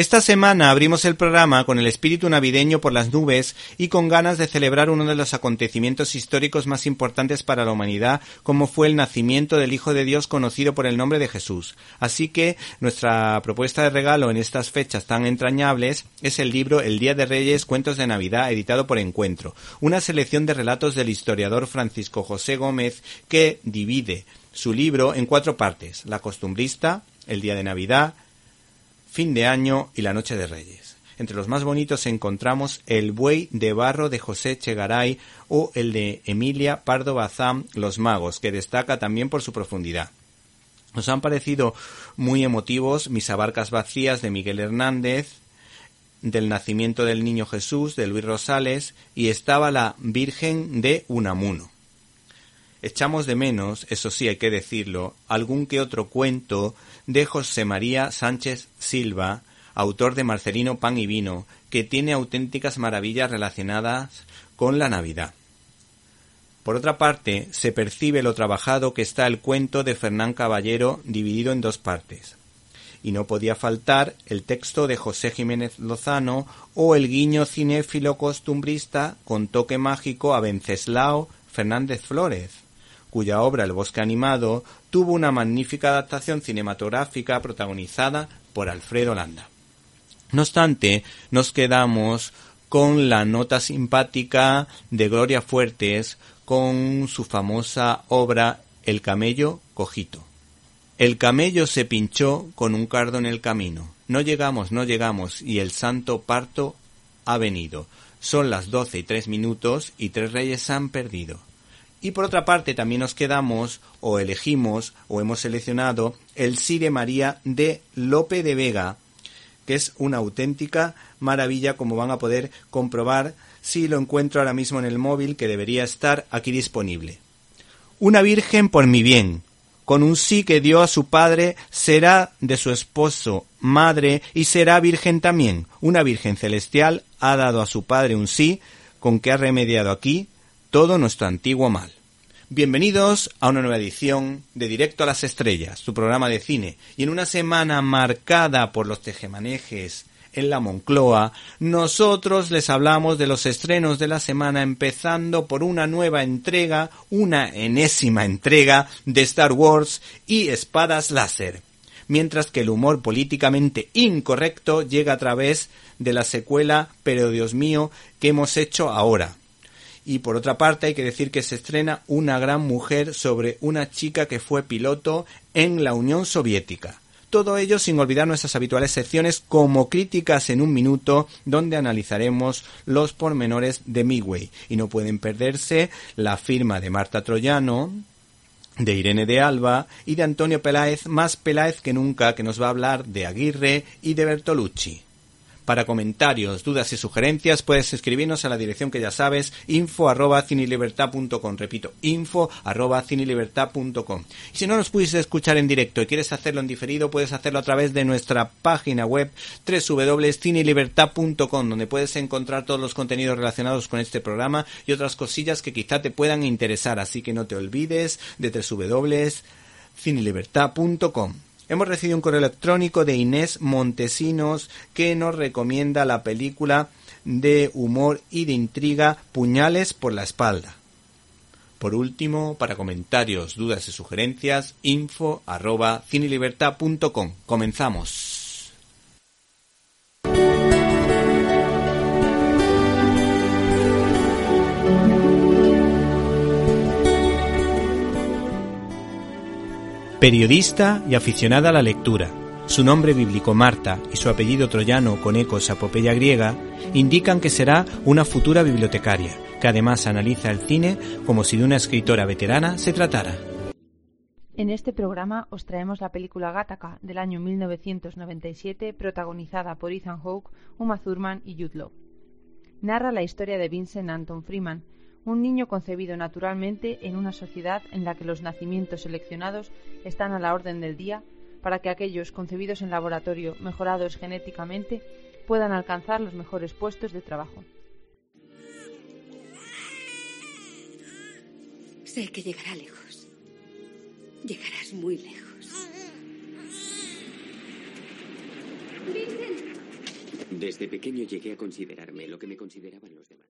Esta semana abrimos el programa con el espíritu navideño por las nubes y con ganas de celebrar uno de los acontecimientos históricos más importantes para la humanidad, como fue el nacimiento del Hijo de Dios conocido por el nombre de Jesús. Así que nuestra propuesta de regalo en estas fechas tan entrañables es el libro El Día de Reyes, Cuentos de Navidad, editado por Encuentro, una selección de relatos del historiador Francisco José Gómez que divide su libro en cuatro partes, la costumbrista, el día de Navidad, fin de año y la noche de Reyes. Entre los más bonitos encontramos El buey de barro de José Chegaray o el de Emilia Pardo Bazán, Los magos, que destaca también por su profundidad. Nos han parecido muy emotivos Mis abarcas vacías de Miguel Hernández, del nacimiento del niño Jesús de Luis Rosales y estaba la Virgen de Unamuno. Echamos de menos, eso sí hay que decirlo, algún que otro cuento de José María Sánchez Silva, autor de Marcelino Pan y Vino, que tiene auténticas maravillas relacionadas con la Navidad. Por otra parte, se percibe lo trabajado que está el cuento de Fernán Caballero dividido en dos partes. Y no podía faltar el texto de José Jiménez Lozano o el guiño cinéfilo costumbrista con toque mágico a Venceslao Fernández Flórez, cuya obra El bosque animado tuvo una magnífica adaptación cinematográfica protagonizada por Alfredo Landa. No obstante, nos quedamos con la nota simpática de Gloria Fuertes con su famosa obra El camello cojito. El camello se pinchó con un cardo en el camino. No llegamos, no llegamos, y el santo parto ha venido. Son las doce y tres minutos y tres reyes han perdido. Y por otra parte también nos quedamos o elegimos o hemos seleccionado el Sí de María de Lope de Vega, que es una auténtica maravilla como van a poder comprobar si lo encuentro ahora mismo en el móvil que debería estar aquí disponible. Una virgen por mi bien, con un sí que dio a su padre, será de su esposo madre y será virgen también. Una virgen celestial ha dado a su padre un sí con que ha remediado aquí todo nuestro antiguo mal. Bienvenidos a una nueva edición de Directo a las Estrellas, tu programa de cine. Y en una semana marcada por los tejemanejes en la Moncloa, nosotros les hablamos de los estrenos de la semana, empezando por una nueva entrega, una enésima entrega de Star Wars y Espadas Láser. Mientras que el humor políticamente incorrecto llega a través de la secuela, pero Dios mío, que hemos hecho ahora? Y por otra parte hay que decir que se estrena Una gran mujer sobre una chica que fue piloto en la Unión Soviética. Todo ello sin olvidar nuestras habituales secciones como críticas en un minuto donde analizaremos los pormenores de Midway. Y no pueden perderse la firma de Marta Troyano, de Irene de Alba y de Antonio Peláez, más Peláez que nunca, que nos va a hablar de Aguirre y de Bertolucci. Para comentarios, dudas y sugerencias puedes escribirnos a la dirección que ya sabes, info arroba cinelibertad.com. Repito, info arroba cinelibertad.com. Y si no nos pudiste escuchar en directo y quieres hacerlo en diferido, puedes hacerlo a través de nuestra página web www.cinelibertad.com, donde puedes encontrar todos los contenidos relacionados con este programa y otras cosillas que quizá te puedan interesar. Así que no te olvides de www.cinelibertad.com. Hemos recibido un correo electrónico de Inés Montesinos que nos recomienda la película de humor y de intriga Puñales por la espalda. Por último, para comentarios, dudas y sugerencias, info arroba cinelibertad.com. Comenzamos. Periodista y aficionada a la lectura. Su nombre bíblico Marta y su apellido troyano con ecos a epopeya griega indican que será una futura bibliotecaria, que además analiza el cine como si de una escritora veterana se tratara. En este programa os traemos la película Gattaca del año 1997 protagonizada por Ethan Hawke, Uma Thurman y Jude Law. Narra la historia de Vincent Anton Freeman, un niño concebido naturalmente en una sociedad en la que los nacimientos seleccionados están a la orden del día para que aquellos concebidos en laboratorio mejorados genéticamente puedan alcanzar los mejores puestos de trabajo. Sé que llegará lejos. Llegarás muy lejos. Desde pequeño llegué a considerarme lo que me consideraban los demás.